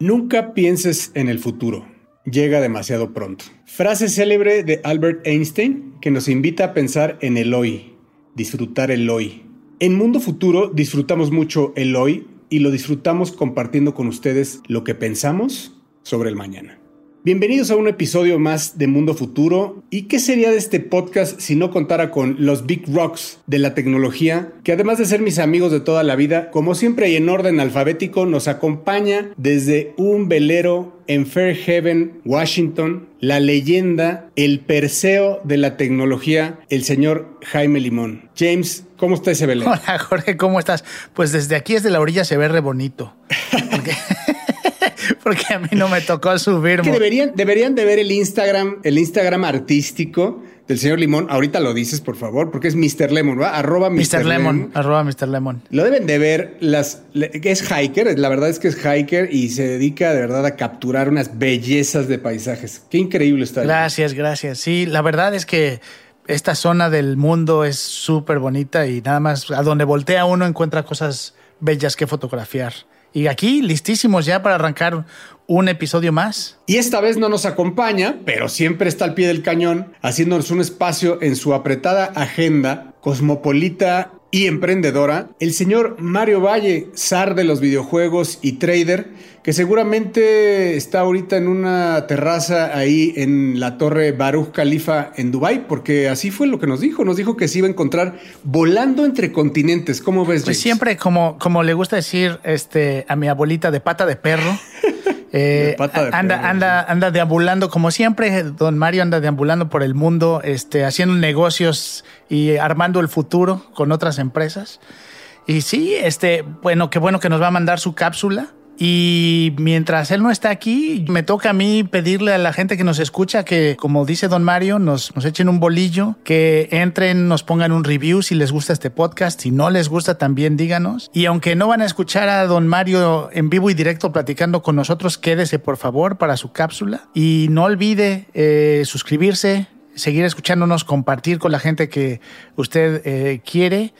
Nunca pienses en el futuro. Llega demasiado pronto. Frase célebre de Albert Einstein que nos invita a pensar en el hoy, disfrutar el hoy. En Mundo Futuro disfrutamos mucho el hoy y lo disfrutamos compartiendo con ustedes lo que pensamos sobre el mañana. Bienvenidos a un episodio más de Mundo Futuro. ¿Y qué sería de este podcast si no contara con los Big Rocks de la tecnología, que además de ser mis amigos de toda la vida, como siempre y en orden alfabético, nos acompaña desde un velero en Fairhaven, Washington, la leyenda, el perseo de la tecnología, el señor Jaime Limón. James, ¿cómo está ese velero? Hola Jorge, ¿cómo estás? Pues desde aquí, desde la orilla, se ve re bonito. porque a mí no me tocó subir. Que deberían, deberían de ver el Instagram, el Instagram artístico del señor Limón. Ahorita lo dices, por favor, porque es Mr. Lemon, ¿va? Arroba Mr. Lemon. Arroba Mr. Lemon. Lo deben de ver las... Es hiker, la verdad es que es hiker y se dedica de verdad a capturar unas bellezas de paisajes. Qué increíble está. Gracias, gracias. Sí, la verdad es que esta zona del mundo es súper bonita y nada más a donde voltea uno encuentra cosas bellas que fotografiar. Y aquí listísimos ya para arrancar un episodio más. Y esta vez no nos acompaña, pero siempre está al pie del cañón, haciéndonos un espacio en su apretada agenda cosmopolita y emprendedora, el señor Mario Valle, zar de los videojuegos y trader, que seguramente está ahorita en una terraza ahí en la torre Baruch Khalifa en Dubai, porque así fue lo que nos dijo, nos dijo que se iba a encontrar volando entre continentes. ¿Cómo ves? Pues siempre como como le gusta decir este a mi abuelita de pata de perro. Eh, anda, anda, anda deambulando como siempre. Don Mario anda deambulando por el mundo, este, haciendo negocios y armando el futuro con otras empresas. Y sí, este, bueno, qué bueno que nos va a mandar su cápsula. Y mientras él no está aquí, me toca a mí pedirle a la gente que nos escucha que, como dice don Mario, nos, nos echen un bolillo, que entren, nos pongan un review si les gusta este podcast. Si no les gusta, también díganos. Y aunque no van a escuchar a don Mario en vivo y directo platicando con nosotros, quédese por favor para su cápsula. Y no olvide eh, suscribirse, seguir escuchándonos, compartir con la gente que usted eh, quiere.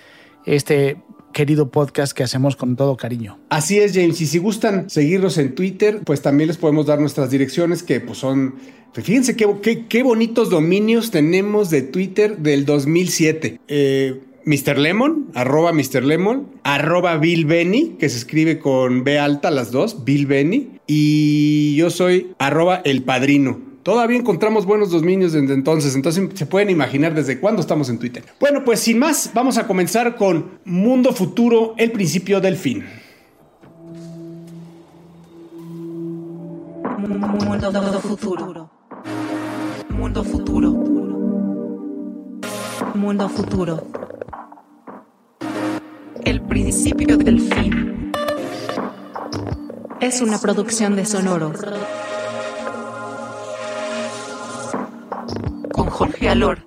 Este querido podcast que hacemos con todo cariño. Así es, James. Y si gustan seguirnos en Twitter, pues también les podemos dar nuestras direcciones que pues son... Fíjense qué, qué, bonitos dominios tenemos de Twitter del 2007. Eh, Mr. Lemon, arroba Mr. Lemon, arroba Bill Benny, que se escribe con B alta las dos, Bill Benny. Y yo soy arroba El Padrino. Todavía encontramos buenos dominios desde entonces, entonces se pueden imaginar desde cuándo estamos en Twitter. Bueno, pues sin más, vamos a comenzar con Mundo Futuro, el principio del fin. Mundo futuro. Mundo futuro. Mundo futuro. El principio del fin. Es una producción de Sonoro. Jorge Alor,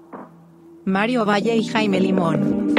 Mario Valle y Jaime Limón.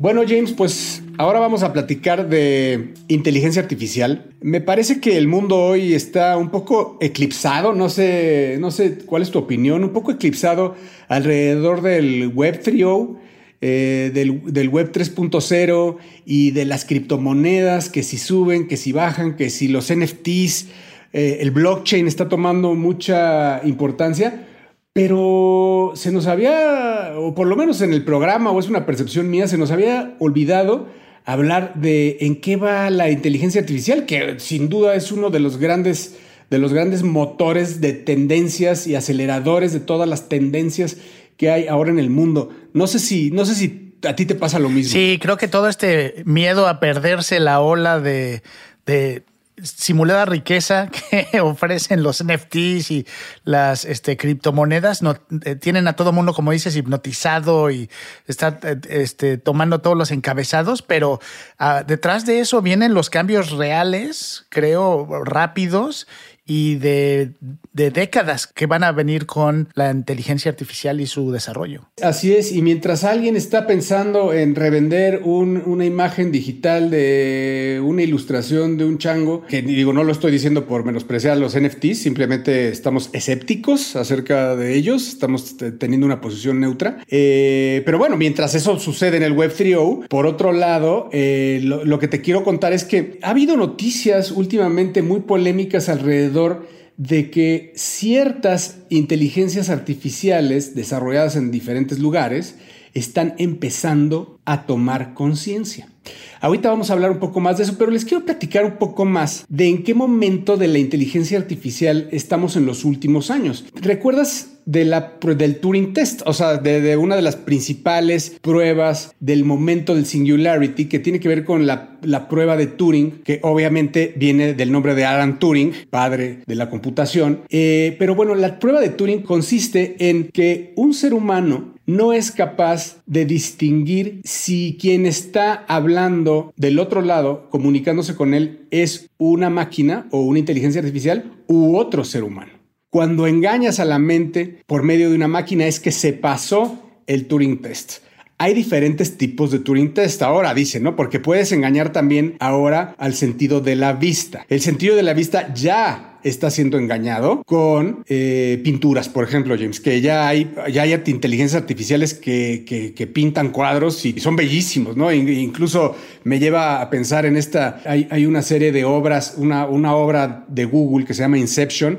Bueno, James, pues ahora vamos a platicar de inteligencia artificial. Me parece que el mundo hoy está un poco eclipsado, no sé, no sé cuál es tu opinión, un poco eclipsado alrededor del Web 3.0 eh, del, web 3.0 y de las criptomonedas, que si suben, que si bajan, que si los NFTs, eh, el blockchain está tomando mucha importancia, pero se nos había, o por lo menos en el programa, o es una percepción mía, se nos había olvidado hablar de en qué va la inteligencia artificial, que sin duda es uno de los grandes de los grandes motores de tendencias y aceleradores de todas las tendencias que hay ahora en el mundo. No sé si, no sé si a ti te pasa lo mismo. Sí, creo que todo este miedo a perderse la ola de, simulada riqueza que ofrecen los NFTs y las este, criptomonedas eh, tienen a todo mundo, como dices, hipnotizado y está eh, este, tomando todos los encabezados, pero ah, detrás de eso vienen los cambios reales, creo, rápidos y de, décadas que van a venir con la inteligencia artificial y su desarrollo. Así es, y mientras alguien está pensando en revender una imagen digital de una ilustración de un chango, que digo, no lo estoy diciendo por menospreciar los NFTs, simplemente estamos escépticos acerca de ellos, estamos teniendo una posición neutra. Eh, pero bueno, mientras eso sucede en el Web 3.0, por otro lado, eh, lo que te quiero contar es que ha habido noticias últimamente muy polémicas alrededor de que ciertas inteligencias artificiales desarrolladas en diferentes lugares están empezando a tomar conciencia. Ahorita vamos a hablar un poco más de eso, pero les quiero platicar un poco más de en qué momento de la inteligencia artificial estamos en los últimos años. ¿Recuerdas de la, del Turing Test, o sea, de, una de las principales pruebas del momento del Singularity, que tiene que ver con la, prueba de Turing, que obviamente viene del nombre de Alan Turing, padre de la computación. Eh, pero bueno, la prueba de Turing consiste en que un ser humano no es capaz de distinguir si quien está hablando del otro lado, comunicándose con él, es una máquina o una inteligencia artificial u otro ser humano. Cuando engañas a la mente por medio de una máquina es que se pasó el Turing Test. Hay diferentes tipos de Turing Test ahora, dice, ¿no? Porque puedes engañar también ahora al sentido de la vista. El sentido de la vista ya está siendo engañado con eh, pinturas, por ejemplo, James, que ya hay, ya hay inteligencias artificiales que, que, pintan cuadros y son bellísimos, ¿no? incluso me lleva a pensar en esta, hay, hay una serie de obras, una, una obra de Google que se llama Inception,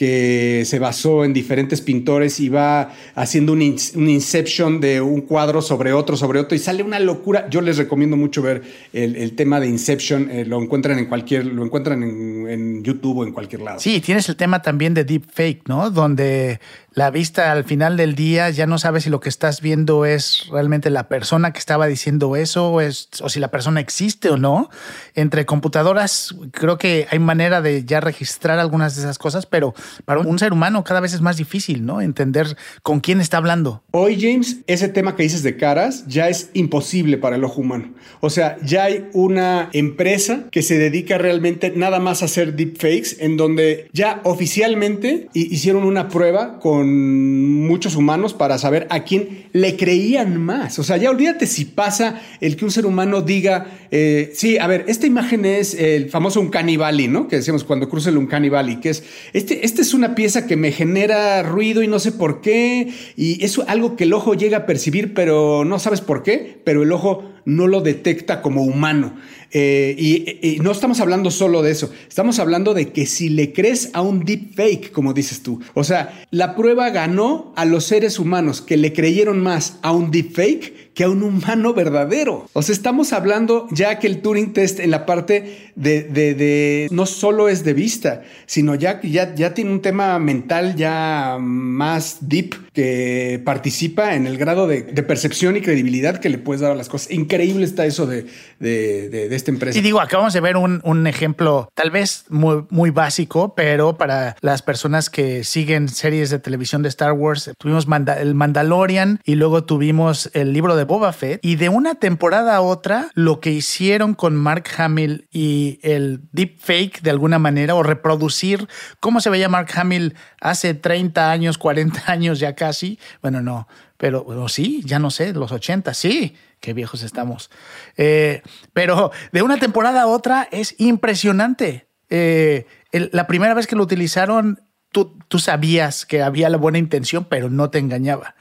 que se basó en diferentes pintores y va haciendo un, inception de un cuadro sobre otro, sobre otro, y sale una locura. Yo les recomiendo mucho ver el, tema de Inception, eh, lo encuentran en cualquier, lo encuentran en, en, YouTube o en cualquier lado. Sí, tienes el tema también de deepfake, ¿no? Donde la vista al final del día ya no sabes si lo que estás viendo es realmente la persona que estaba diciendo eso o, es, o si la persona existe o no. Entre computadoras creo que hay manera de ya registrar algunas de esas cosas, pero para un ser humano cada vez es más difícil, ¿no? Entender con quién está hablando. Hoy, James, ese tema que dices de caras ya es imposible para el ojo humano. O sea, ya hay una empresa que se dedica realmente nada más a hacer deepfakes en donde ya oficialmente hicieron una prueba con muchos humanos para saber a quién le creían más. O sea, ya olvídate si pasa el que un ser humano diga, eh, sí, a ver, esta imagen es el famoso Uncanny Valley, ¿no? Que decíamos cuando cruza el Uncanny Valley, que es, este, esta es una pieza que me genera ruido y no sé por qué, y es algo que el ojo llega a percibir, pero no sabes por qué, pero el ojo no lo detecta como humano. Eh, y, no estamos hablando solo de eso, estamos hablando de que si le crees a un deepfake, como dices tú, o sea, la prueba ganó a los seres humanos que le creyeron más a un deepfake que a un humano verdadero. O sea, estamos hablando ya que el Turing Test en la parte de, de, no solo es de vista, sino ya, ya, ya tiene un tema mental ya más deep que participa en el grado de, percepción y credibilidad que le puedes dar a las cosas. Increíble está eso de, de esta empresa. Y digo, acabamos de ver un, un ejemplo tal vez muy, muy básico, pero para las personas que siguen series de televisión de Star Wars, tuvimos el Mandalorian y luego tuvimos el libro de de Boba Fett y de una temporada a otra lo que hicieron con Mark Hamill y el deepfake de alguna manera o reproducir cómo se veía Mark Hamill hace 30 años, 40 años ya casi. Bueno, no, pero sí, ya no sé, los 80, sí, qué viejos estamos. Eh, pero de una temporada a otra es impresionante. Eh, la primera vez que lo utilizaron, tú, tú sabías que había la buena intención, pero no te engañaba.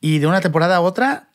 Y de una temporada a otra,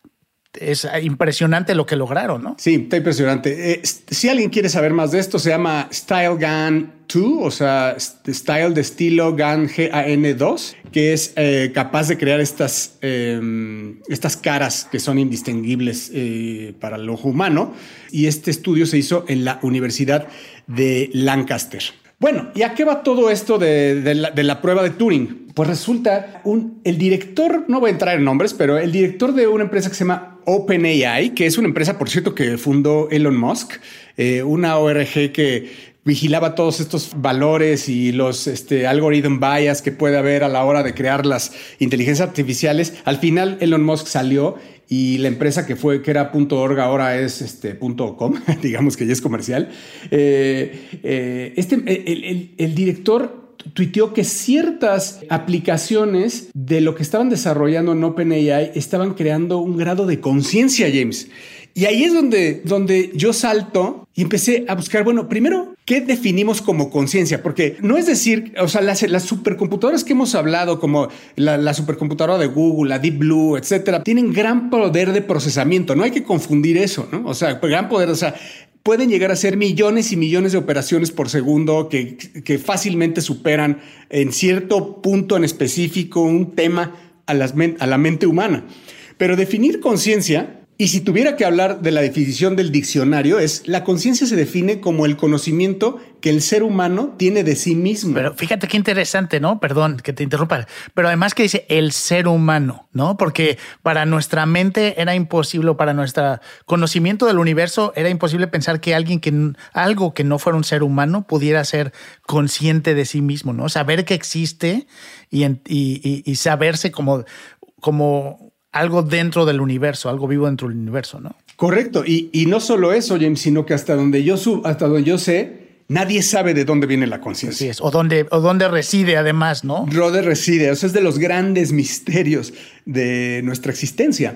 es impresionante lo que lograron, ¿no? Sí, está impresionante. Eh, si alguien quiere saber más de esto, se llama Style Gun 2, o sea, Style de estilo GAN GAN2, que es eh, capaz de crear estas, em, estas caras que son indistinguibles eh, para el ojo humano. Y este estudio se hizo en la Universidad de Lancaster. Bueno, ¿y a qué va todo esto de, la, prueba de Turing? Pues resulta un, el director, no voy a entrar en nombres, pero el director de una empresa que se llama OpenAI, que es una empresa, por cierto, que fundó Elon Musk, eh, una ORG que vigilaba todos estos valores y los este, algorithm bias que puede haber a la hora de crear las inteligencias artificiales. Al final Elon Musk salió y la empresa que fue, que era .org, ahora es este, .com, digamos que ya es comercial. Eh, eh, este, el, director tuiteó que ciertas aplicaciones de lo que estaban desarrollando en OpenAI estaban creando un grado de conciencia, James. Y ahí es donde, donde yo salto y empecé a buscar, bueno, primero, ¿qué definimos como conciencia? Porque no es decir, o sea, las, las supercomputadoras que hemos hablado, como la, la, supercomputadora de Google, la Deep Blue, etcétera, tienen gran poder de procesamiento. No hay que confundir eso, ¿no? O sea, gran poder, o sea, pueden llegar a ser millones y millones de operaciones por segundo que, que fácilmente superan en cierto punto en específico un tema a, las, a la mente humana. Pero definir conciencia y si tuviera que hablar de la definición del diccionario, es la conciencia se define como el conocimiento que el ser humano tiene de sí mismo. Pero fíjate qué interesante, ¿no? Perdón que te interrumpa, pero además que dice el ser humano, ¿no? Porque para nuestra mente era imposible, para nuestro conocimiento del universo era imposible pensar que alguien que algo que no fuera un ser humano pudiera ser consciente de sí mismo, ¿no? Saber que existe y, y, y saberse como, como algo dentro del universo, algo vivo dentro del universo, ¿no? Correcto. Y, y no solo eso, James, sino que hasta donde yo sub, hasta donde yo sé, nadie sabe de dónde viene la conciencia. o dónde, o dónde reside además, ¿no? Dónde reside. Eso es de los grandes misterios de nuestra existencia.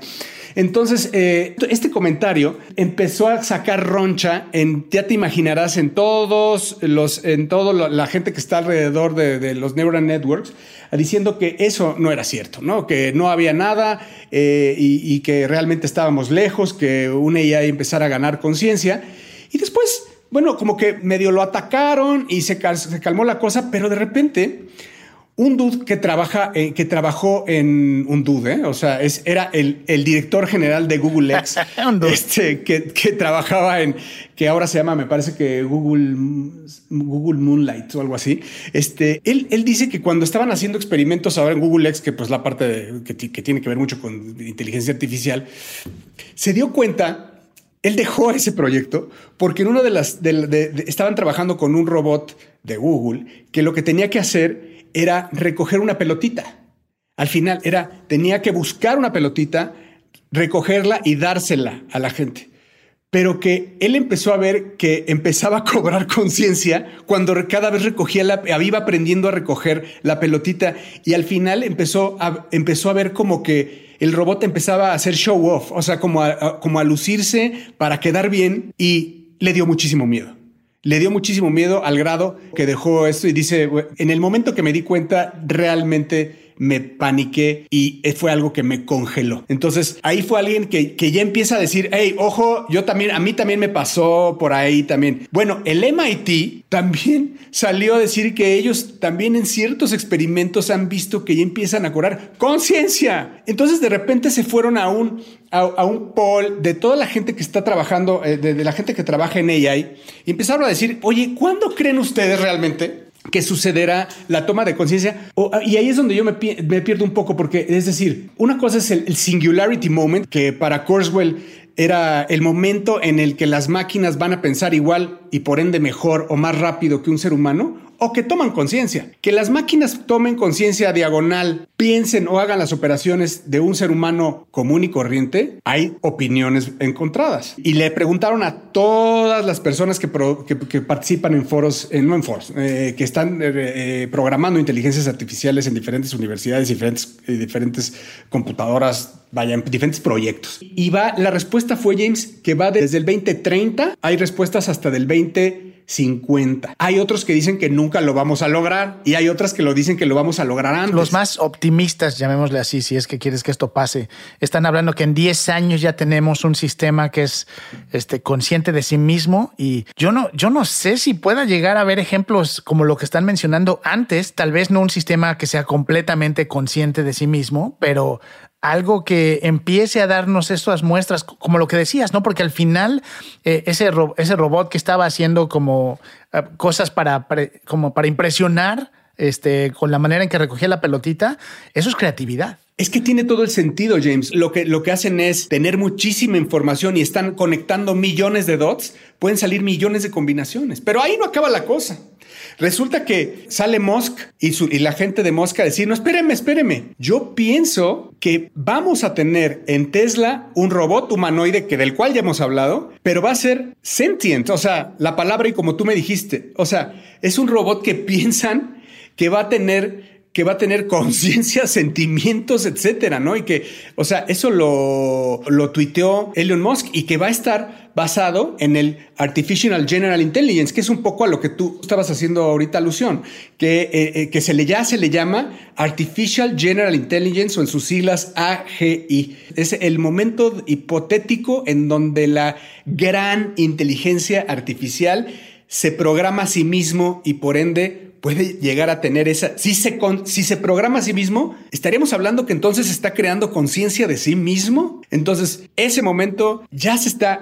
Entonces, eh, este comentario empezó a sacar roncha en, ya te imaginarás, en todos los, en toda la gente que está alrededor de, los neural networks, diciendo que eso no era cierto, ¿no? Que no había nada eh, y, que realmente estábamos lejos, que una AI empezara a ganar conciencia. Y después, bueno, como que medio lo atacaron y se, se calmó la cosa, pero de repente un dude que trabaja, eh, que trabajó en un dude, ¿eh? o sea, es, era el, el, director general de Google X, este, que, que, trabajaba en, que ahora se llama, me parece que Google, Google Moonlight o algo así. Este, él, él dice que cuando estaban haciendo experimentos ahora en Google X, que pues la parte que, que tiene que ver mucho con inteligencia artificial, se dio cuenta él dejó ese proyecto porque en una de las estaban trabajando con un robot de Google que lo que tenía que hacer era recoger una pelotita. Al final era, tenía que buscar una pelotita, recogerla y dársela a la gente. Pero que él empezó a ver que empezaba a cobrar conciencia cuando cada vez recogía la, iba aprendiendo a recoger la pelotita y al final empezó a, empezó a ver como que el robot empezaba a hacer show off, o sea, como como a lucirse para quedar bien y le dio muchísimo miedo. Le dio muchísimo miedo al grado que dejó esto y dice, en el momento que me di cuenta, realmente me paniqué y fue algo que me congeló. Entonces ahí fue alguien que, que ya empieza a decir, hey, ojo, yo también, a mí también me pasó por ahí también. Bueno, el MIT también salió a decir que ellos también en ciertos experimentos han visto que ya empiezan a curar conciencia. Entonces de repente se fueron a un, a, un poll de toda la gente que está trabajando, eh, de, de la gente que trabaja en AI y empezaron a decir, oye, ¿cuándo creen ustedes realmente que sucederá la toma de conciencia. Y ahí es donde yo me, pierdo un poco, porque es decir, una cosa es el, singularity moment, que para Kurzweil era el momento en el que las máquinas van a pensar igual y por ende mejor o más rápido que un ser humano, o que toman conciencia. Que las máquinas tomen conciencia diagonal, piensen o hagan las operaciones de un ser humano común y corriente, hay opiniones encontradas. Y le preguntaron a todas las personas que, participan en foros, no en foros, eh, que están eh, eh, programando inteligencias artificiales en diferentes universidades, diferentes, diferentes computadoras, vaya, en diferentes proyectos. Y va, la respuesta fue, James, que va desde el 2030, hay respuestas hasta del 20 50. Hay otros que dicen que nunca lo vamos a lograr y hay otras que lo dicen que lo vamos a lograr antes. Los más optimistas, llamémosle así, si es que quieres que esto pase, están hablando que en 10 años ya tenemos un sistema que es este, consciente de sí mismo y yo no, yo no sé si pueda llegar a ver ejemplos como lo que están mencionando antes, tal vez no un sistema que sea completamente consciente de sí mismo, pero algo que empiece a darnos estas muestras, como lo que decías, ¿no? Porque al final eh, ese, ese robot que estaba haciendo como eh, cosas para, como para impresionar, este, con la manera en que recogía la pelotita, eso es creatividad. Es que tiene todo el sentido, James. Lo que, lo que hacen es tener muchísima información y están conectando millones de dots. Pueden salir millones de combinaciones. Pero ahí no acaba la cosa. Resulta que sale Musk y, la gente de Musk a decir, no, espéreme, espéreme. Yo pienso que vamos a tener en Tesla un robot humanoide que del cual ya hemos hablado, pero va a ser sentient. O sea, la palabra y como tú me dijiste, o sea, es un robot que piensan que va a tener que va a tener conciencia, sentimientos, etcétera, ¿no? Y que, o sea, eso lo, lo tuiteó Elon Musk y que va a estar basado en el Artificial General Intelligence, que es un poco a lo que tú estabas haciendo ahorita alusión, que, eh, eh, que se le ya se le llama Artificial General Intelligence o en sus siglas AGI. Es el momento hipotético en donde la gran inteligencia artificial se programa a sí mismo y por ende puede llegar a tener esa, si se, si se programa a sí mismo, estaríamos hablando que entonces está creando conciencia de sí mismo. Entonces, ese momento ya se está,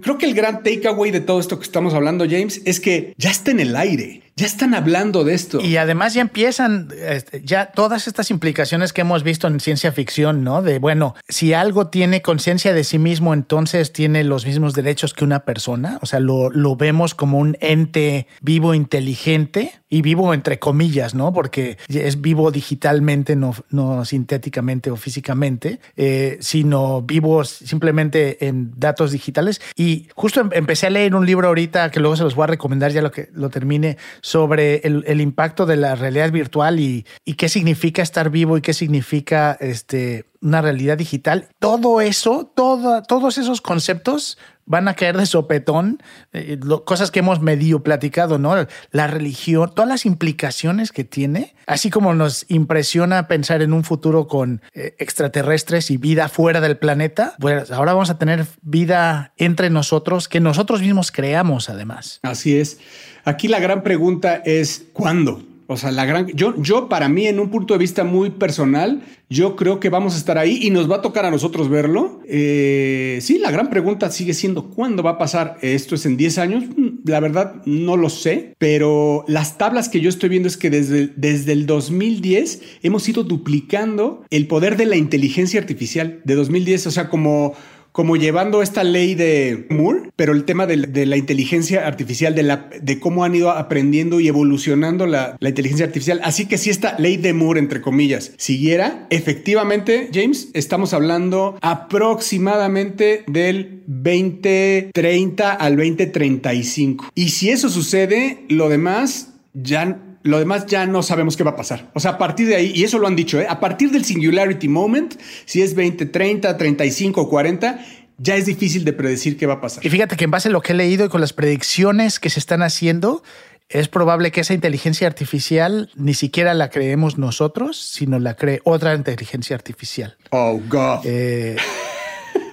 creo que el gran takeaway de todo esto que estamos hablando, James, es que ya está en el aire. Ya están hablando de esto. Y además ya empiezan este, ya todas estas implicaciones que hemos visto en ciencia ficción, ¿no? De, bueno, si algo tiene conciencia de sí mismo, entonces tiene los mismos derechos que una persona. O sea, lo, lo vemos como un ente vivo, inteligente y vivo entre comillas, ¿no? Porque es vivo digitalmente, no, no sintéticamente o físicamente, eh, sino vivo simplemente en datos digitales. Y justo em, empecé a leer un libro ahorita que luego se los voy a recomendar ya lo que lo termine sobre el, impacto de la realidad virtual y, qué significa estar vivo y qué significa este, una realidad digital. Todo eso, todos esos conceptos van a caer de sopetón, eh, cosas que hemos medio platicado, ¿no? La religión, todas las implicaciones que tiene, así como nos impresiona pensar en un futuro con eh, extraterrestres y vida fuera del planeta, pues ahora vamos a tener vida entre nosotros que nosotros mismos creamos además. Así es. Aquí la gran pregunta es ¿cuándo? O sea, la gran. Yo, yo, para mí, en un punto de vista muy personal, yo creo que vamos a estar ahí y nos va a tocar a nosotros verlo. Eh, sí, la gran pregunta sigue siendo: ¿cuándo va a pasar? ¿Esto es en 10 años? Mm, la verdad, no lo sé, pero las tablas que yo estoy viendo es que desde, desde el 2010 hemos ido duplicando el poder de la inteligencia artificial de 2010. O sea, como como llevando esta ley de Moore, pero el tema de, la inteligencia artificial, de, cómo han ido aprendiendo y evolucionando la, la, inteligencia artificial. Así que si esta ley de Moore, entre comillas, siguiera, efectivamente, James, estamos hablando aproximadamente del 2030 al 2035. Y si eso sucede, lo demás ya lo demás ya no sabemos qué va a pasar. O sea, a partir de ahí, y eso lo han dicho, ¿eh? a partir del singularity moment, si es 20, 30, 35 40, ya es difícil de predecir qué va a pasar. Y fíjate que en base a lo que he leído y con las predicciones que se están haciendo, es probable que esa inteligencia artificial ni siquiera la creemos nosotros, sino la cree otra inteligencia artificial. Oh, God. Eh,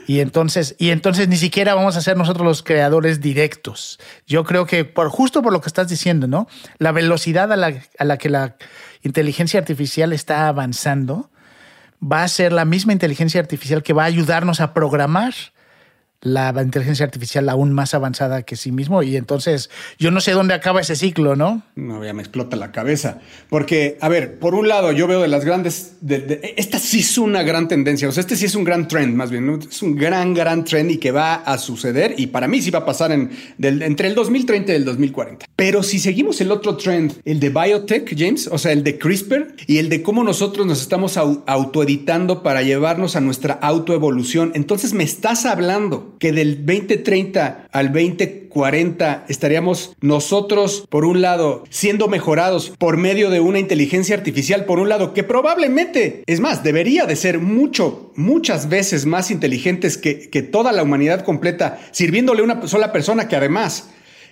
y entonces, y entonces ni siquiera vamos a ser nosotros los creadores directos. Yo creo que por justo por lo que estás diciendo, ¿no? La velocidad a la, a la que la inteligencia artificial está avanzando va a ser la misma inteligencia artificial que va a ayudarnos a programar la inteligencia artificial aún más avanzada que sí mismo y entonces yo no sé dónde acaba ese ciclo, ¿no? No, ya me explota la cabeza. Porque, a ver, por un lado yo veo de las grandes, esta sí es una gran tendencia, o sea, este sí es un gran trend más bien, ¿no? es un gran, gran trend y que va a suceder y para mí sí va a pasar en, entre el 2030 y el 2040. Pero si seguimos el otro trend, el de biotech, James, o sea, el de CRISPR y el de cómo nosotros nos estamos autoeditando para llevarnos a nuestra autoevolución, entonces me estás hablando que del 2030 al 2040 estaríamos nosotros, por un lado, siendo mejorados por medio de una inteligencia artificial, por un lado, que probablemente, es más, debería de ser mucho, muchas veces más inteligentes que, que toda la humanidad completa, sirviéndole a una sola persona que además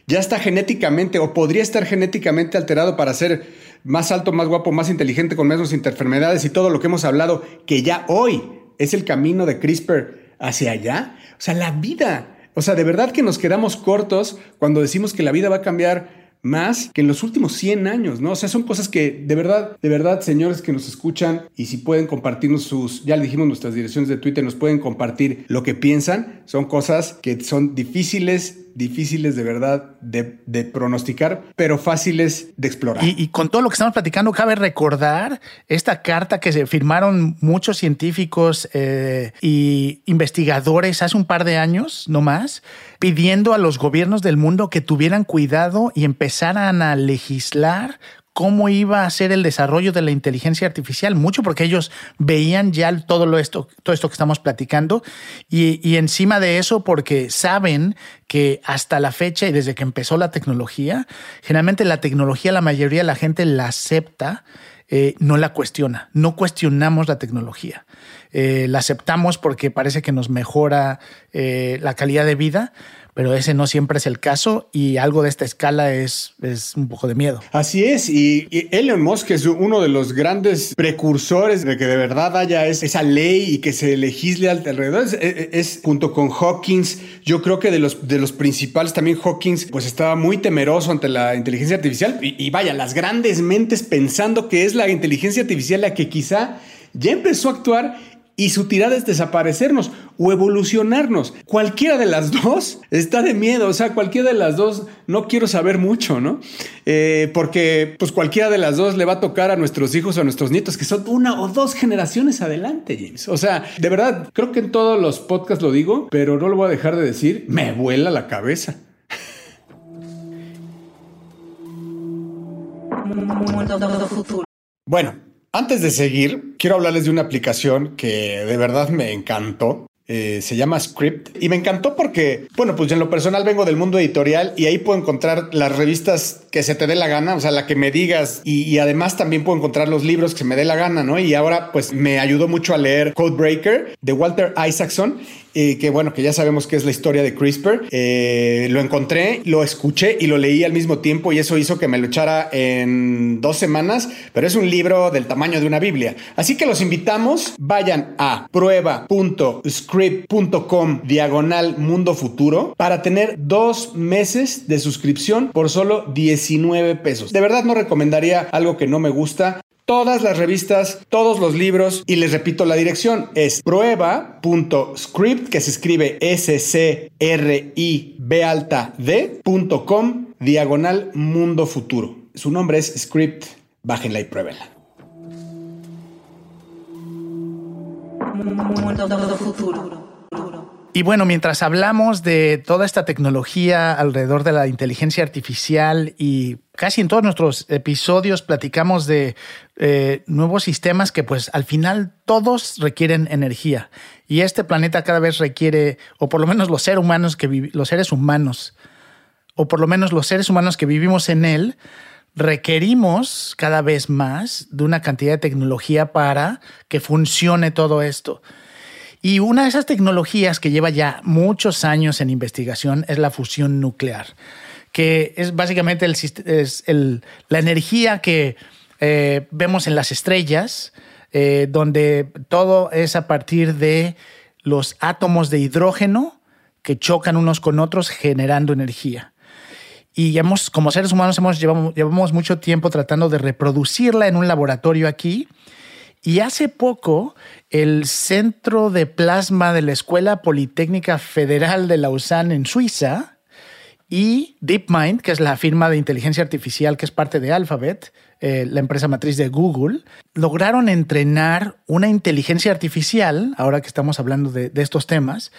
ya está genéticamente o podría estar genéticamente alterado para ser más alto, más guapo, más inteligente, con menos enfermedades y todo lo que hemos hablado, que ya hoy es el camino de CRISPR hacia allá. O sea, la vida. O sea, de verdad que nos quedamos cortos cuando decimos que la vida va a cambiar más que en los últimos 100 años, ¿no? O sea, son cosas que de verdad, de verdad, señores que nos escuchan y si pueden compartirnos sus, ya le dijimos nuestras direcciones de Twitter, nos pueden compartir lo que piensan, son cosas que son difíciles difíciles de verdad de, pronosticar, pero fáciles de explorar. Y, con todo lo que estamos platicando, cabe recordar esta carta que se firmaron muchos científicos e y investigadores hace un par de años, no más, pidiendo a los gobiernos del mundo que tuvieran cuidado y empezaran a legislar cómo iba a ser el desarrollo de la inteligencia artificial, mucho porque ellos veían ya todo lo esto, todo esto que estamos platicando. Y, encima de eso porque saben que hasta la fecha y desde que empezó la tecnología, generalmente la tecnología la mayoría de la gente la acepta, eh, no la cuestiona, no cuestionamos la tecnología. Eh, la aceptamos porque parece que nos mejora eh, la calidad de vida, pero ese no siempre es el caso y algo de esta escala es, es un poco de miedo. Así es, y, Elon Musk es uno de los grandes precursores de que de verdad haya esa ley y que se legisle alrededor. Es, junto con Hawkins, yo creo que de los, de los principales también Hawkins pues estaba muy temeroso ante la inteligencia artificial y vaya, las grandes mentes pensando que es la inteligencia artificial la que quizá ya empezó a actuar y su tirada es desaparecernos o evolucionarnos. Cualquiera de las dos está de miedo, o sea, cualquiera de las dos no quiero saber mucho, ¿no? Eh, porque pues cualquiera de las dos le va a tocar a nuestros hijos o a nuestros nietos, que son una o dos generaciones adelante, James. O sea, de verdad, creo que en todos los podcasts lo digo, pero no lo voy a dejar de decir, me vuela la cabeza. Bueno, antes de seguir, quiero hablarles de una aplicación que de verdad me encantó. Eh, se llama Script y me encantó porque, bueno, pues en lo personal vengo del mundo editorial y ahí puedo encontrar las revistas que se te dé la gana, o sea, la que me digas y, además también puedo encontrar los libros que se me dé la gana, ¿no? Y ahora pues me ayudó mucho a leer Codebreaker de Walter Isaacson y que bueno, que ya sabemos que es la historia de CRISPR. Eh, lo encontré, lo escuché y lo leí al mismo tiempo y eso hizo que me lo echara en dos semanas, pero es un libro del tamaño de una Biblia. Así que los invitamos, vayan a prueba.script.com diagonal mundo futuro para tener dos meses de suscripción por solo 19 pesos. De verdad no recomendaría algo que no me gusta todas las revistas, todos los libros y les repito la dirección es prueba.script que se escribe S C R I B alta D.com diagonal mundo futuro. Su nombre es Script, bájenla y pruébenla. Mundo futuro. Y bueno, mientras hablamos de toda esta tecnología alrededor de la inteligencia artificial y casi en todos nuestros episodios platicamos de eh, nuevos sistemas que pues al final todos requieren energía y este planeta cada vez requiere, o por lo menos los seres humanos que los seres humanos, o por lo menos los seres humanos que vivimos en él, requerimos cada vez más de una cantidad de tecnología para que funcione todo esto. Y una de esas tecnologías que lleva ya muchos años en investigación es la fusión nuclear, que es básicamente la energía que eh, vemos en las estrellas, eh, donde todo es a partir de los átomos de hidrógeno que chocan unos con otros generando energía. Y hemos, como seres humanos hemos, llevamos mucho tiempo tratando de reproducirla en un laboratorio aquí y hace poco, el Centro de Plasma de la Escuela Politécnica Federal de Lausanne en Suiza y DeepMind, que es la firma de inteligencia artificial que es parte de Alphabet, eh, la empresa matriz de Google, lograron entrenar una inteligencia artificial, ahora que estamos hablando de, estos temas,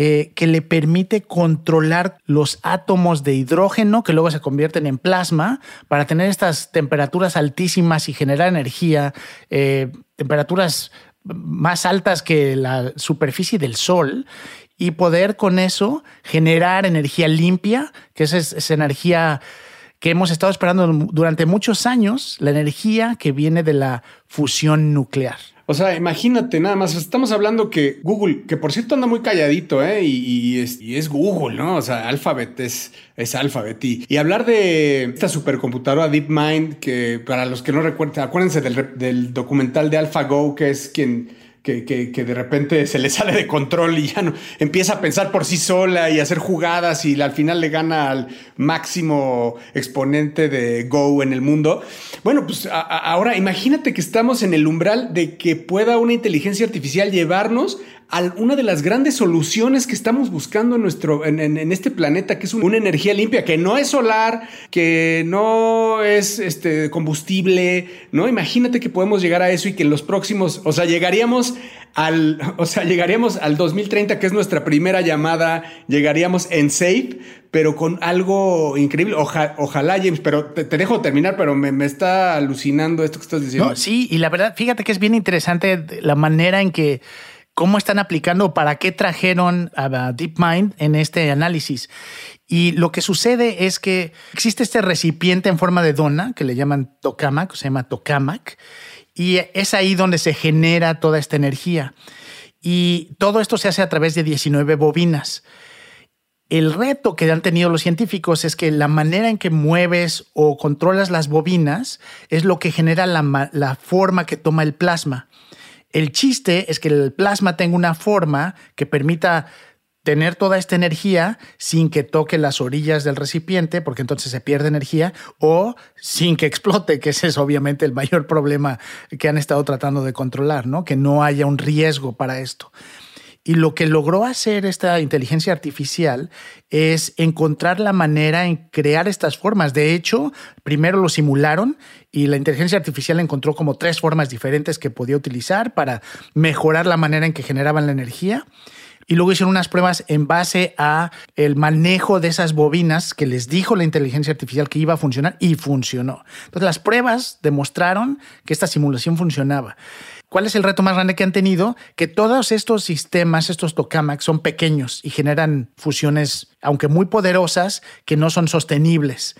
eh, que le permite controlar los átomos de hidrógeno que luego se convierten en plasma para tener estas temperaturas altísimas y generar energía, eh, temperaturas más altas que la superficie del Sol y poder con eso generar energía limpia, que es esa energía que hemos estado esperando durante muchos años, la energía que viene de la fusión nuclear. O sea, imagínate nada más, estamos hablando que Google, que por cierto anda muy calladito, ¿eh? Y, es, Google, ¿no? O sea, Alphabet es, es Alphabet. Y, hablar de esta supercomputadora DeepMind, que para los que no recuerden, acuérdense del, del documental de AlphaGo, que es quien que, de repente se le sale de control y ya no empieza a pensar por sí sola y hacer jugadas y al final le gana al máximo exponente de Go en el mundo. Bueno, pues ahora imagínate que estamos en el umbral de que pueda una inteligencia artificial llevarnos a una de las grandes soluciones que estamos buscando en, nuestro, en, este planeta, que es una energía limpia, que no es solar, que no es este, combustible, ¿no? Imagínate que podemos llegar a eso y que en los próximos, o sea, llegaríamos al, o sea, llegaríamos al 2030, que es nuestra primera llamada, llegaríamos en safe, pero con algo increíble. ojalá, James, pero te, dejo terminar, pero me, está alucinando esto que estás diciendo. sí, y la verdad, fíjate que es bien interesante la manera en que cómo están aplicando, para qué trajeron a DeepMind en este análisis. Y lo que sucede es que existe este recipiente en forma de dona que le llaman tokamak, se llama tokamak, y es ahí donde se genera toda esta energía. Y todo esto se hace a través de 19 bobinas. El reto que han tenido los científicos es que la manera en que mueves o controlas las bobinas es lo que genera la, forma que toma el plasma. El chiste es que el plasma tenga una forma que permita tener toda esta energía sin que toque las orillas del recipiente, porque entonces se pierde energía, o sin que explote, que ese es obviamente el mayor problema que han estado tratando de controlar, ¿no? Que no haya un riesgo para esto. Y lo que logró hacer esta inteligencia artificial es encontrar la manera en crear estas formas. De hecho, primero lo simularon y la inteligencia artificial encontró como tres formas diferentes que podía utilizar para mejorar la manera en que generaban la energía y luego hicieron unas pruebas en base a el manejo de esas bobinas que les dijo la inteligencia artificial que iba a funcionar y funcionó. Entonces las pruebas demostraron que esta simulación funcionaba. ¿Cuál es el reto más grande que han tenido? Que todos estos sistemas, estos tokamaks, son pequeños y generan fusiones, aunque muy poderosas, que no son sostenibles.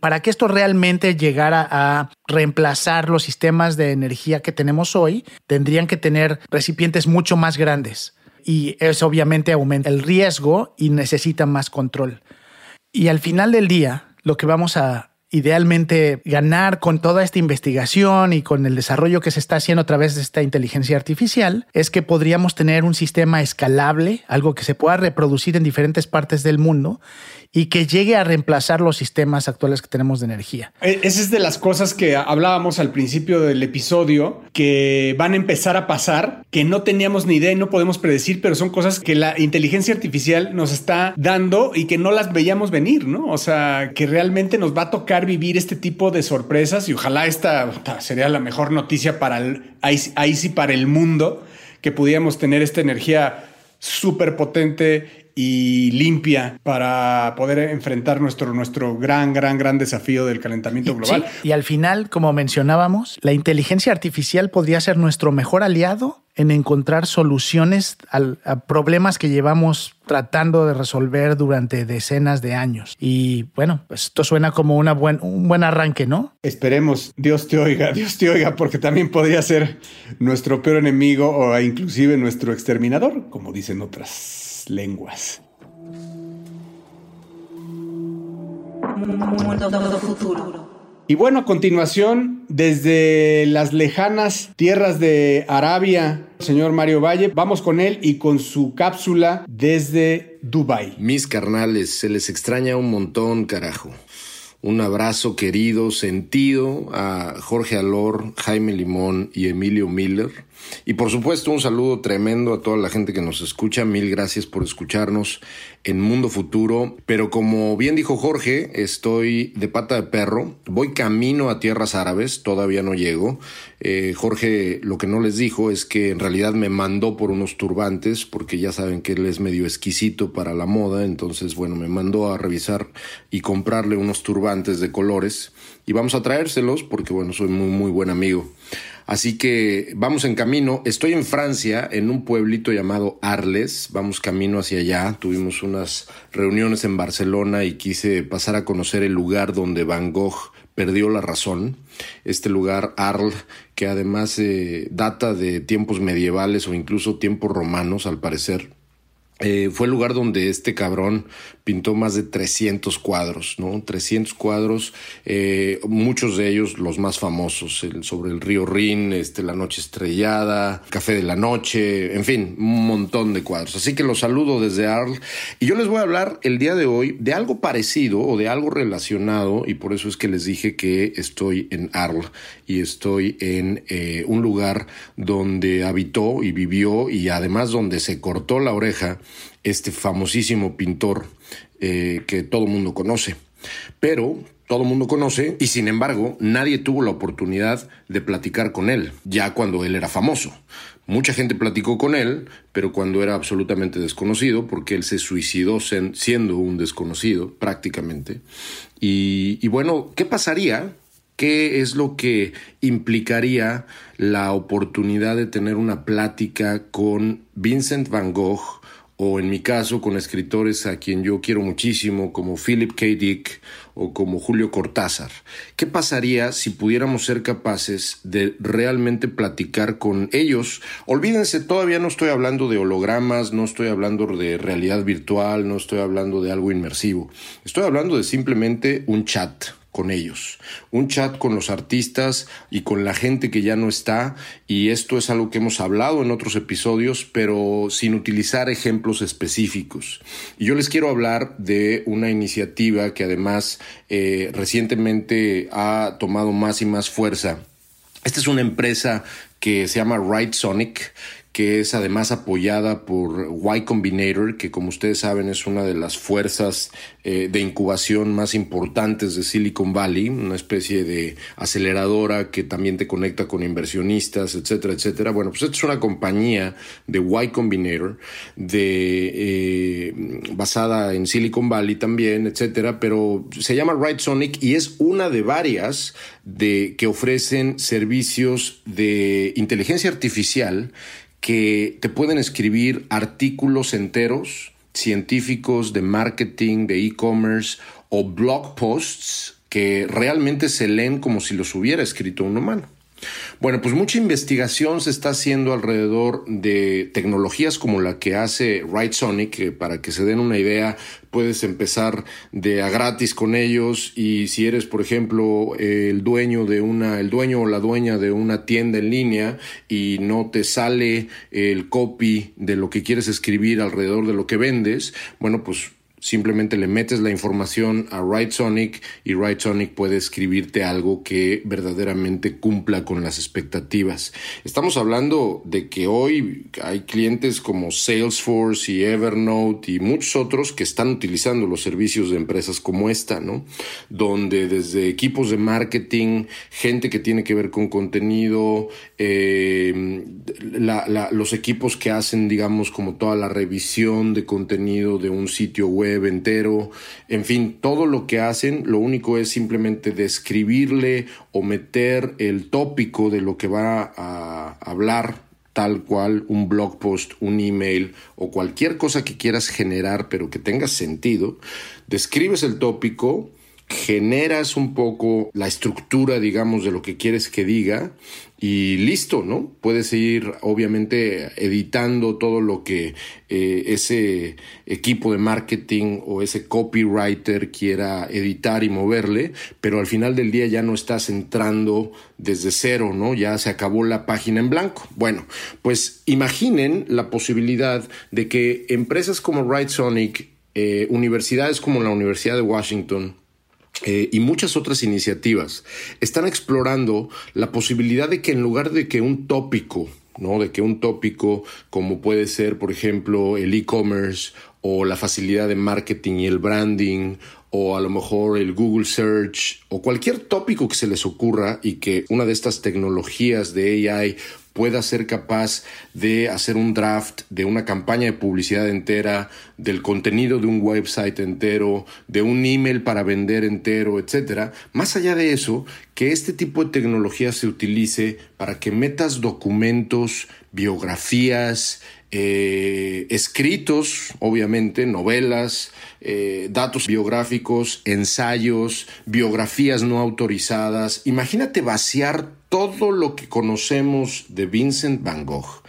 Para que esto realmente llegara a reemplazar los sistemas de energía que tenemos hoy, tendrían que tener recipientes mucho más grandes. Y eso obviamente aumenta el riesgo y necesita más control. Y al final del día, lo que vamos a idealmente ganar con toda esta investigación y con el desarrollo que se está haciendo a través de esta inteligencia artificial es que podríamos tener un sistema escalable, algo que se pueda reproducir en diferentes partes del mundo y que llegue a reemplazar los sistemas actuales que tenemos de energía. E, esa es de las cosas que hablábamos al principio del episodio, que van a empezar a pasar, que no teníamos ni idea y no podemos predecir, pero son cosas que la inteligencia artificial nos está dando y que no las veíamos venir, ¿no? O sea, que realmente nos va a tocar vivir este tipo de sorpresas y ojalá esta sería la mejor noticia para el, ahí sí para el mundo, que pudiéramos tener esta energía súper potente y limpia para poder enfrentar nuestro, nuestro gran, gran, gran desafío del calentamiento global. y al final, como mencionábamos, la inteligencia artificial podría ser nuestro mejor aliado en encontrar soluciones a problemas que llevamos tratando de resolver durante decenas de años. Y bueno, pues esto suena como una buen, un buen arranque, ¿no? Esperemos, Dios te oiga, Dios te oiga, porque también podría ser nuestro peor enemigo o inclusive nuestro exterminador, como dicen otras lenguas. Y bueno, a continuación, desde las lejanas tierras de Arabia, señor Mario Valle, vamos con él y con su cápsula desde Dubai. Mis carnales, se les extraña un montón, carajo. Un abrazo querido, sentido a Jorge Alor, Jaime Limón y Emilio Miller y por supuesto, un saludo tremendo a toda la gente que nos escucha. Mil gracias por escucharnos en Mundo Futuro. Pero como bien dijo Jorge, estoy de pata de perro. Voy camino a tierras árabes, todavía no llego. Eh, Jorge lo que no les dijo es que en realidad me mandó por unos turbantes, porque ya saben que él es medio exquisito para la moda. Entonces, bueno, me mandó a revisar y comprarle unos turbantes de colores. Y vamos a traérselos porque, bueno, soy muy, muy buen amigo. Así que vamos en camino. Estoy en Francia, en un pueblito llamado Arles. Vamos camino hacia allá. Tuvimos unas reuniones en Barcelona y quise pasar a conocer el lugar donde Van Gogh perdió la razón. Este lugar, Arles, que además eh, data de tiempos medievales o incluso tiempos romanos, al parecer. Eh, fue el lugar donde este cabrón pintó más de 300 cuadros, ¿no? 300 cuadros, eh, muchos de ellos los más famosos, sobre el río Rin, este, La Noche Estrellada, Café de la Noche, en fin, un montón de cuadros. Así que los saludo desde Arles y yo les voy a hablar el día de hoy de algo parecido o de algo relacionado y por eso es que les dije que estoy en Arles y estoy en eh, un lugar donde habitó y vivió y además donde se cortó la oreja este famosísimo pintor eh, que todo el mundo conoce. Pero todo el mundo conoce y sin embargo nadie tuvo la oportunidad de platicar con él, ya cuando él era famoso. Mucha gente platicó con él, pero cuando era absolutamente desconocido, porque él se suicidó siendo un desconocido prácticamente. Y, y bueno, ¿qué pasaría ¿Qué es lo que implicaría la oportunidad de tener una plática con Vincent Van Gogh o en mi caso con escritores a quien yo quiero muchísimo como Philip K. Dick o como Julio Cortázar. ¿Qué pasaría si pudiéramos ser capaces de realmente platicar con ellos? Olvídense, todavía no estoy hablando de hologramas, no estoy hablando de realidad virtual, no estoy hablando de algo inmersivo. Estoy hablando de simplemente un chat, con ellos, un chat con los artistas y con la gente que ya no está, y esto es algo que hemos hablado en otros episodios, pero sin utilizar ejemplos específicos. Y yo les quiero hablar de una iniciativa que además eh, recientemente ha tomado más y más fuerza. Esta es una empresa que se llama Right Sonic, que es además apoyada por Y Combinator, que como ustedes saben es una de las fuerzas eh, de incubación más importantes de Silicon Valley, una especie de aceleradora que también te conecta con inversionistas, etcétera, etcétera. Bueno, pues esta es una compañía de Y Combinator, de, eh, basada en Silicon Valley también, etcétera, pero se llama Right Sonic y es una de varias de, que ofrecen servicios de inteligencia artificial que te pueden escribir artículos enteros científicos de marketing, de e-commerce o blog posts que realmente se leen como si los hubiera escrito un humano. Bueno, pues mucha investigación se está haciendo alrededor de tecnologías como la que hace Right Sonic, que para que se den una idea, puedes empezar de a gratis con ellos. Y si eres, por ejemplo, el dueño de una, el dueño o la dueña de una tienda en línea y no te sale el copy de lo que quieres escribir alrededor de lo que vendes, bueno, pues Simplemente le metes la información a WriteSonic y WriteSonic puede escribirte algo que verdaderamente cumpla con las expectativas. Estamos hablando de que hoy hay clientes como Salesforce y Evernote y muchos otros que están utilizando los servicios de empresas como esta, ¿no? Donde desde equipos de marketing, gente que tiene que ver con contenido, eh, los equipos que hacen, digamos, como toda la revisión de contenido de un sitio web, en fin, todo lo que hacen, lo único es simplemente describirle o meter el tópico de lo que va a hablar tal cual un blog post, un email o cualquier cosa que quieras generar pero que tenga sentido, describes el tópico, generas un poco la estructura, digamos, de lo que quieres que diga y listo, ¿no? Puedes ir obviamente editando todo lo que eh, ese equipo de marketing o ese copywriter quiera editar y moverle, pero al final del día ya no estás entrando desde cero, ¿no? Ya se acabó la página en blanco. Bueno, pues imaginen la posibilidad de que empresas como Write eh, universidades como la Universidad de Washington, eh, y muchas otras iniciativas están explorando la posibilidad de que en lugar de que un tópico, ¿no? De que un tópico como puede ser, por ejemplo, el e-commerce o la facilidad de marketing y el branding o a lo mejor el Google Search o cualquier tópico que se les ocurra y que una de estas tecnologías de AI pueda ser capaz de hacer un draft de una campaña de publicidad entera, del contenido de un website entero, de un email para vender entero, etcétera. Más allá de eso, que este tipo de tecnología se utilice para que metas documentos, biografías, eh, escritos, obviamente, novelas, eh, datos biográficos, ensayos, biografías no autorizadas. Imagínate vaciar todo lo que conocemos de Vincent Van Gogh,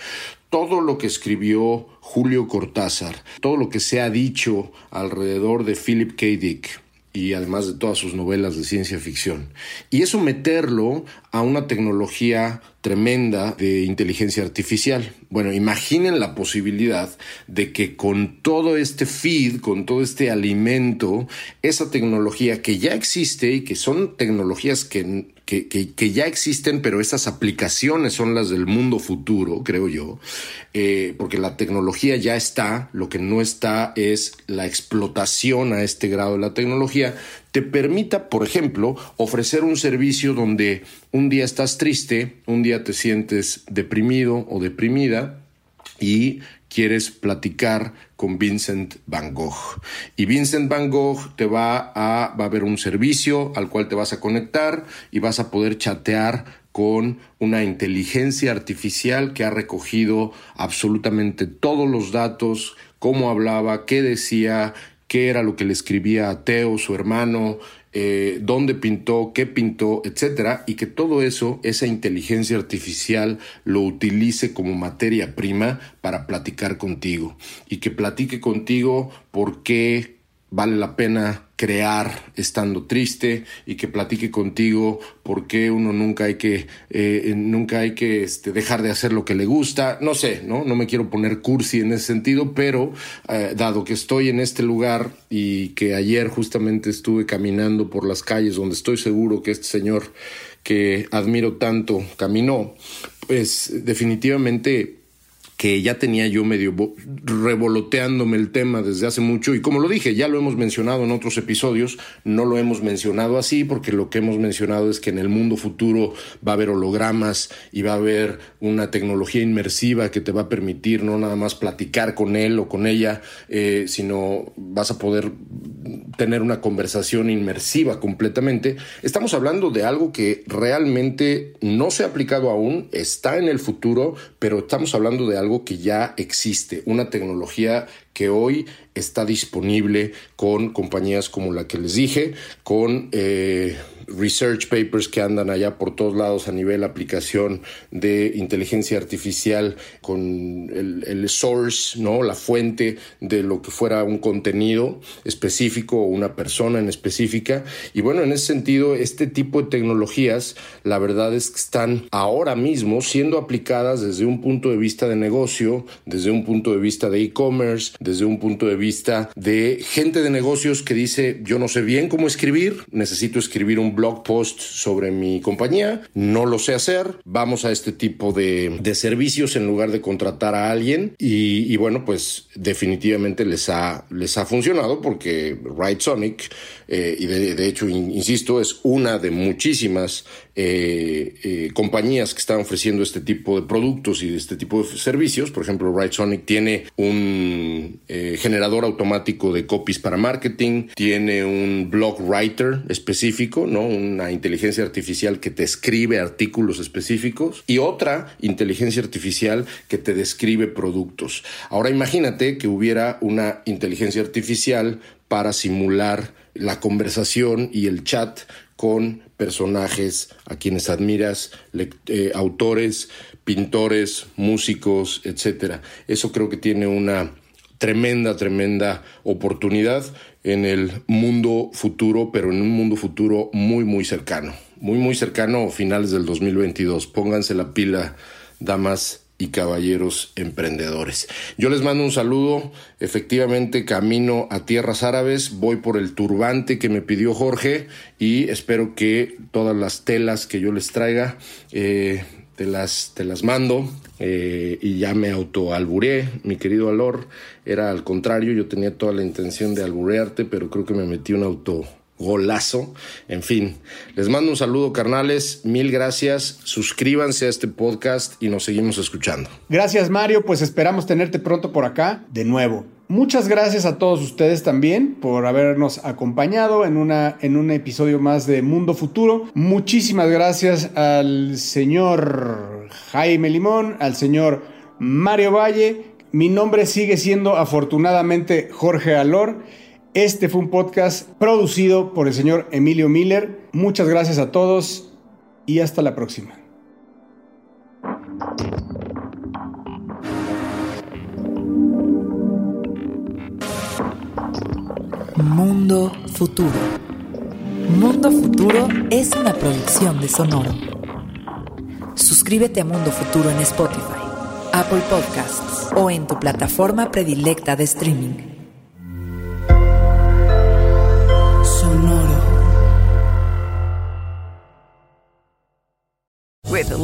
todo lo que escribió Julio Cortázar, todo lo que se ha dicho alrededor de Philip K. Dick y además de todas sus novelas de ciencia ficción. Y eso meterlo a una tecnología tremenda de inteligencia artificial. Bueno, imaginen la posibilidad de que con todo este feed, con todo este alimento, esa tecnología que ya existe y que son tecnologías que, que, ya existen, pero esas aplicaciones son las del mundo futuro, creo yo, eh, porque la tecnología ya está, lo que no está es la explotación a este grado de la tecnología, te permita, por ejemplo, ofrecer un servicio donde un día estás triste, un día te sientes deprimido o deprimida y quieres platicar con Vincent Van Gogh. Y Vincent Van Gogh te va a, va a haber un servicio al cual te vas a conectar y vas a poder chatear con una inteligencia artificial que ha recogido absolutamente todos los datos, cómo hablaba, qué decía, qué era lo que le escribía a Teo, su hermano, eh, dónde pintó, qué pintó, etcétera, y que todo eso, esa inteligencia artificial, lo utilice como materia prima para platicar contigo. Y que platique contigo por qué vale la pena crear estando triste y que platique contigo por qué uno nunca hay que eh, nunca hay que este, dejar de hacer lo que le gusta. No sé no no me quiero poner cursi en ese sentido pero eh, dado que estoy en este lugar y que ayer justamente estuve caminando por las calles donde estoy seguro que este señor que admiro tanto caminó pues definitivamente que ya tenía yo medio revoloteándome el tema desde hace mucho y como lo dije, ya lo hemos mencionado en otros episodios, no lo hemos mencionado así porque lo que hemos mencionado es que en el mundo futuro va a haber hologramas y va a haber una tecnología inmersiva que te va a permitir no nada más platicar con él o con ella, eh, sino vas a poder tener una conversación inmersiva completamente. Estamos hablando de algo que realmente no se ha aplicado aún, está en el futuro, pero estamos hablando de algo que ya existe, una tecnología que hoy está disponible con compañías como la que les dije, con eh, research papers que andan allá por todos lados a nivel aplicación de inteligencia artificial, con el, source, ¿no? la fuente de lo que fuera un contenido específico o una persona en específica. Y bueno, en ese sentido, este tipo de tecnologías, la verdad es que están ahora mismo siendo aplicadas desde un punto de vista de negocio, desde un punto de vista de e-commerce, desde un punto de vista de gente de negocios que dice, yo no sé bien cómo escribir, necesito escribir un blog post sobre mi compañía, no lo sé hacer, vamos a este tipo de, de servicios en lugar de contratar a alguien. Y, bueno, pues definitivamente les ha, les ha funcionado porque Right Sonic, eh, y de, hecho, insisto, es una de muchísimas eh, eh, compañías que están ofreciendo este tipo de productos y de este tipo de servicios. Por ejemplo, Right Sonic tiene un eh, generador automático de copies para marketing, tiene un blog writer específico, ¿no? Una inteligencia artificial que te escribe artículos específicos y otra inteligencia artificial que te describe productos. Ahora imagínate que hubiera una inteligencia artificial para simular la conversación y el chat con personajes a quienes admiras, eh, autores, pintores, músicos, etc. Eso creo que tiene una tremenda, tremenda oportunidad en el mundo futuro, pero en un mundo futuro muy, muy cercano. Muy, muy cercano, finales del 2022. Pónganse la pila, damas y caballeros emprendedores. Yo les mando un saludo, efectivamente camino a tierras árabes, voy por el turbante que me pidió Jorge y espero que todas las telas que yo les traiga eh, te, las, te las mando. Eh, y ya me autoalburé, mi querido Alor, era al contrario, yo tenía toda la intención de alburearte, pero creo que me metí un auto golazo. En fin, les mando un saludo, carnales. Mil gracias. Suscríbanse a este podcast y nos seguimos escuchando. Gracias, Mario. Pues esperamos tenerte pronto por acá de nuevo. Muchas gracias a todos ustedes también por habernos acompañado en, una, en un episodio más de Mundo Futuro. Muchísimas gracias al señor Jaime Limón, al señor Mario Valle. Mi nombre sigue siendo afortunadamente Jorge Alor. Este fue un podcast producido por el señor Emilio Miller. Muchas gracias a todos y hasta la próxima. Mundo Futuro. Mundo Futuro es una producción de Sonoro. Suscríbete a Mundo Futuro en Spotify, Apple Podcasts o en tu plataforma predilecta de streaming.